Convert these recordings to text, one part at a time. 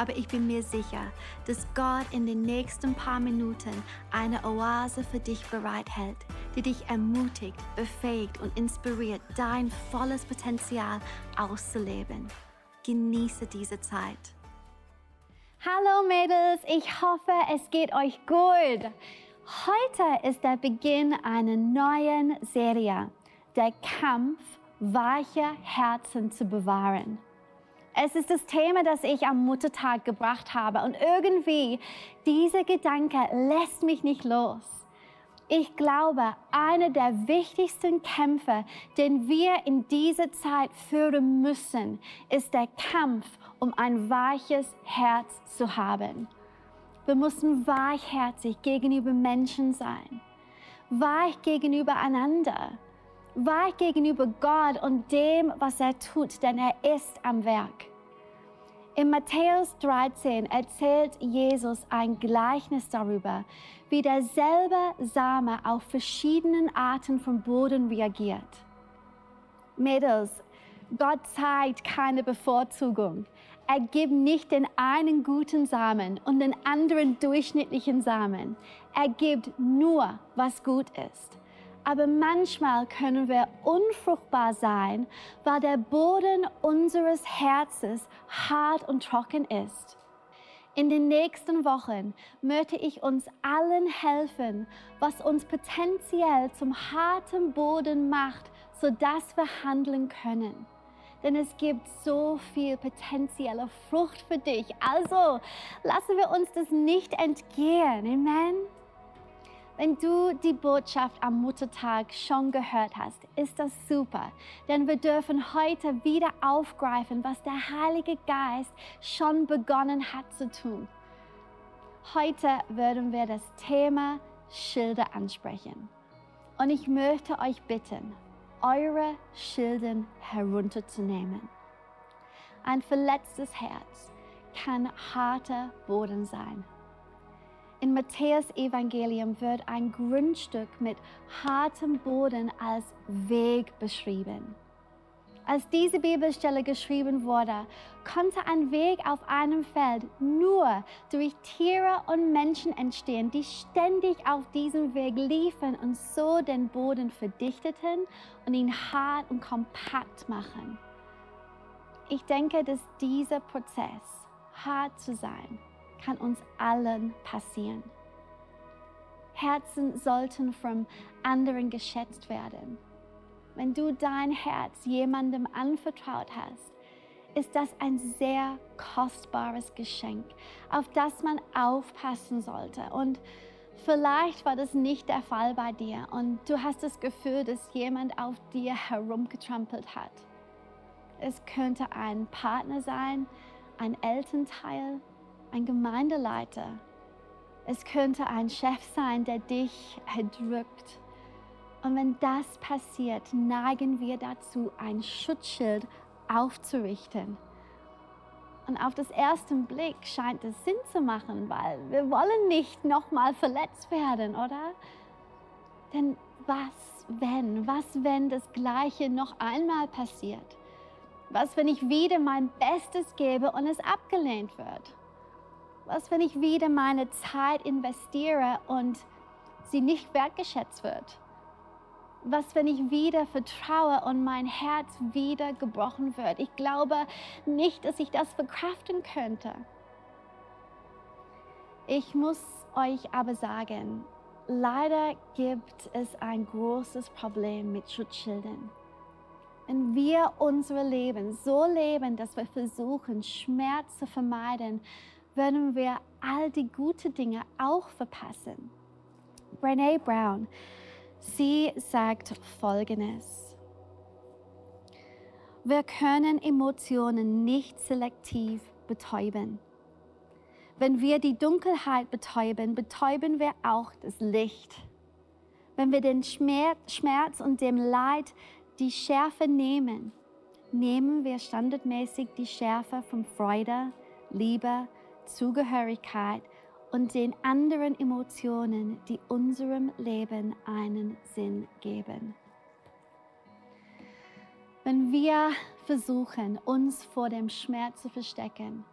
aber ich bin mir sicher, dass Gott in den nächsten paar Minuten eine Oase für dich bereithält, die dich ermutigt, befähigt und inspiriert, dein volles Potenzial auszuleben. Genieße diese Zeit. Hallo Mädels, ich hoffe, es geht euch gut. Heute ist der Beginn einer neuen Serie, der Kampf, weiche Herzen zu bewahren. Es ist das Thema, das ich am Muttertag gebracht habe und irgendwie dieser Gedanke lässt mich nicht los. Ich glaube, einer der wichtigsten Kämpfe, den wir in dieser Zeit führen müssen, ist der Kampf, um ein weiches Herz zu haben. Wir müssen weichherzig gegenüber Menschen sein, weich gegenüber einander, weich gegenüber Gott und dem, was er tut, denn er ist am Werk. In Matthäus 13 erzählt Jesus ein Gleichnis darüber, wie derselbe Same auf verschiedenen Arten von Boden reagiert. Mädels, Gott zeigt keine Bevorzugung. Er gibt nicht den einen guten Samen und den anderen durchschnittlichen Samen. Er gibt nur, was gut ist. Aber manchmal können wir unfruchtbar sein, weil der Boden unseres Herzens hart und trocken ist. In den nächsten Wochen möchte ich uns allen helfen, was uns potenziell zum harten Boden macht, sodass wir handeln können. Denn es gibt so viel potenzielle Frucht für dich. Also lassen wir uns das nicht entgehen. Amen. Wenn du die Botschaft am Muttertag schon gehört hast, ist das super, denn wir dürfen heute wieder aufgreifen, was der Heilige Geist schon begonnen hat zu tun. Heute werden wir das Thema Schilde ansprechen. Und ich möchte euch bitten, eure Schilden herunterzunehmen. Ein verletztes Herz kann harter Boden sein. In Matthäus Evangelium wird ein Grundstück mit hartem Boden als Weg beschrieben. Als diese Bibelstelle geschrieben wurde, konnte ein Weg auf einem Feld nur durch Tiere und Menschen entstehen, die ständig auf diesem Weg liefen und so den Boden verdichteten und ihn hart und kompakt machen. Ich denke, dass dieser Prozess, hart zu sein, kann uns allen passieren. Herzen sollten von anderen geschätzt werden. Wenn du dein Herz jemandem anvertraut hast, ist das ein sehr kostbares Geschenk, auf das man aufpassen sollte. Und vielleicht war das nicht der Fall bei dir und du hast das Gefühl, dass jemand auf dir herumgetrampelt hat. Es könnte ein Partner sein, ein Elternteil, ein Gemeindeleiter. Es könnte ein Chef sein, der dich erdrückt. Und wenn das passiert, neigen wir dazu, ein Schutzschild aufzurichten. Und auf das ersten Blick scheint es Sinn zu machen, weil wir wollen nicht nochmal verletzt werden, oder? Denn was wenn, was wenn das Gleiche noch einmal passiert? Was, wenn ich wieder mein Bestes gebe und es abgelehnt wird? Was, wenn ich wieder meine Zeit investiere und sie nicht wertgeschätzt wird? Was, wenn ich wieder vertraue und mein Herz wieder gebrochen wird? Ich glaube nicht, dass ich das verkraften könnte. Ich muss euch aber sagen, leider gibt es ein großes Problem mit Schutzschildern. Wenn wir unser Leben so leben, dass wir versuchen, Schmerz zu vermeiden, werden wir all die guten Dinge auch verpassen. Brene Brown, sie sagt Folgendes. Wir können Emotionen nicht selektiv betäuben. Wenn wir die Dunkelheit betäuben, betäuben wir auch das Licht. Wenn wir den Schmerz und dem Leid die Schärfe nehmen, nehmen wir standardmäßig die Schärfe von Freude, Liebe, Zugehörigkeit und den anderen Emotionen, die unserem Leben einen Sinn geben. Wenn wir versuchen, uns vor dem Schmerz zu verstecken,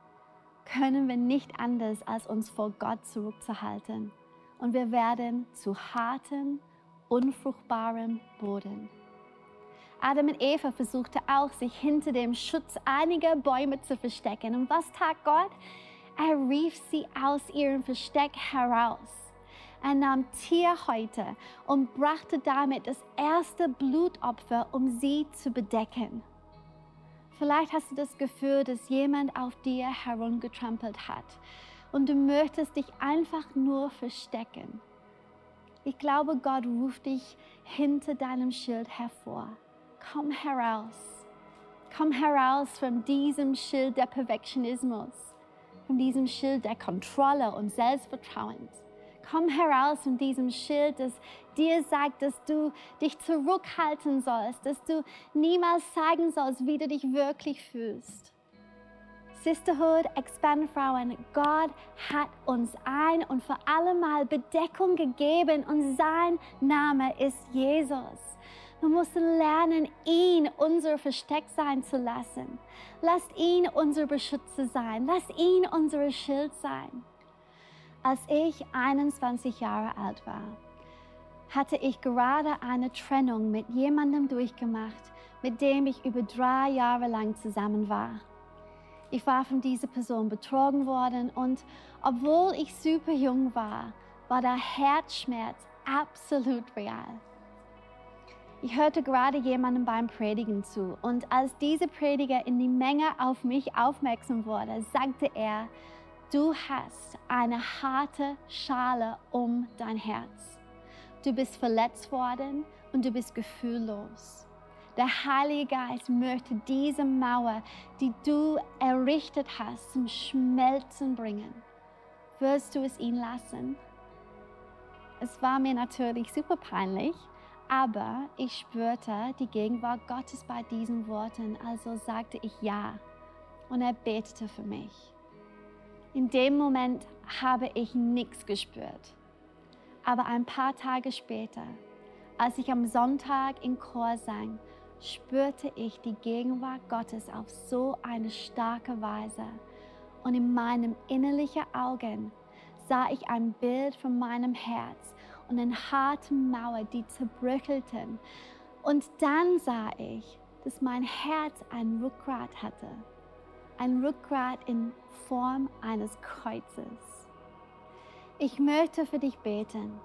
können wir nicht anders, als uns vor Gott zurückzuhalten. Und wir werden zu harten, unfruchtbarem Boden. Adam und Eva versuchten auch, sich hinter dem Schutz einiger Bäume zu verstecken. Und was tat Gott? Er rief sie aus ihrem Versteck heraus. Er nahm Tierhäute und brachte damit das erste Blutopfer, um sie zu bedecken. Vielleicht hast du das Gefühl, dass jemand auf dir herumgetrampelt hat und du möchtest dich einfach nur verstecken. Ich glaube, Gott ruft dich hinter deinem Schild hervor. Komm heraus. Komm heraus von diesem Schild der Perfektionismus, von diesem Schild der Kontrolle und Selbstvertrauens. Komm heraus von diesem Schild, das dir sagt, dass du dich zurückhalten sollst, dass du niemals zeigen sollst, wie du dich wirklich fühlst. Sisterhood, Expand Frauen, Gott hat uns ein und für alle Mal Bedeckung gegeben und sein Name ist Jesus. Wir müssen lernen, ihn unser Versteck sein zu lassen. Lasst ihn unser Beschützer sein. Lasst ihn unser Schild sein. Als ich 21 Jahre alt war, hatte ich gerade eine Trennung mit jemandem durchgemacht, mit dem ich über drei Jahre lang zusammen war. Ich war von dieser Person betrogen worden und obwohl ich super jung war, war der Herzschmerz absolut real. Ich hörte gerade jemandem beim Predigen zu und als dieser Prediger in die Menge auf mich aufmerksam wurde, sagte er, du hast eine harte Schale um dein Herz. Du bist verletzt worden und du bist gefühllos. Der Heilige Geist möchte diese Mauer, die du errichtet hast, zum Schmelzen bringen. Wirst du es ihn lassen? Es war mir natürlich super peinlich, aber ich spürte die Gegenwart Gottes bei diesen Worten, also sagte ich ja und er betete für mich. In dem Moment habe ich nichts gespürt. Aber ein paar Tage später, als ich am Sonntag in Chor sang, spürte ich die Gegenwart Gottes auf so eine starke Weise. Und in meinem innerlichen Augen sah ich ein Bild von meinem Herz und eine harte Mauer, die zerbröckelten. Und dann sah ich, dass mein Herz ein Rückgrat hatte. Ein Rückgrat in Form eines Kreuzes. Ich möchte für dich beten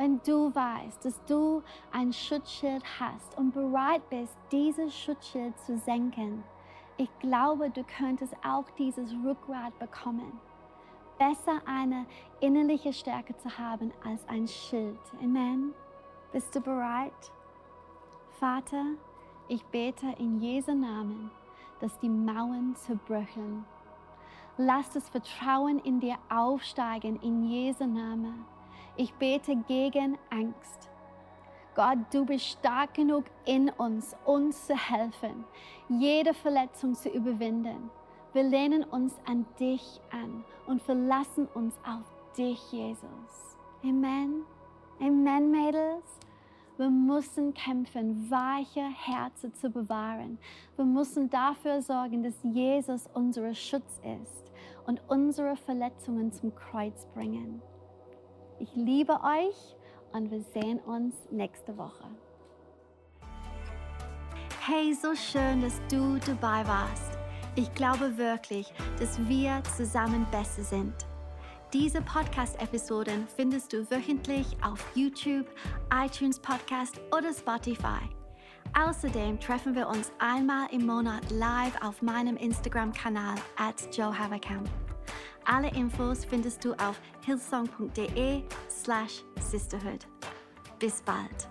wenn du weißt, dass du ein Schutzschild hast und bereit bist, dieses Schutzschild zu senken, ich glaube, du könntest auch dieses Rückgrat bekommen. Besser eine innerliche Stärke zu haben als ein Schild. Amen. Bist du bereit? Vater, ich bete in Jesu Namen, dass die Mauern zerbröcheln. Lass das Vertrauen in dir aufsteigen in Jesu Namen. Ich bete gegen Angst. Gott, du bist stark genug in uns, uns zu helfen, jede Verletzung zu überwinden. Wir lehnen uns an dich an und verlassen uns auf dich, Jesus. Amen. Amen, Mädels. Wir müssen kämpfen, weiche Herzen zu bewahren. Wir müssen dafür sorgen, dass Jesus unser Schutz ist und unsere Verletzungen zum Kreuz bringen. Liebe euch und wir sehen uns nächste Woche. Hey, so schön, dass du dabei warst. Ich glaube wirklich, dass wir zusammen besser sind. Diese Podcast-Episoden findest du wöchentlich auf YouTube, iTunes Podcast oder Spotify. Außerdem treffen wir uns einmal im Monat live auf meinem Instagram-Kanal at Joe. Alle Infos findest du auf hillsong.de slash sisterhood. Bis bald.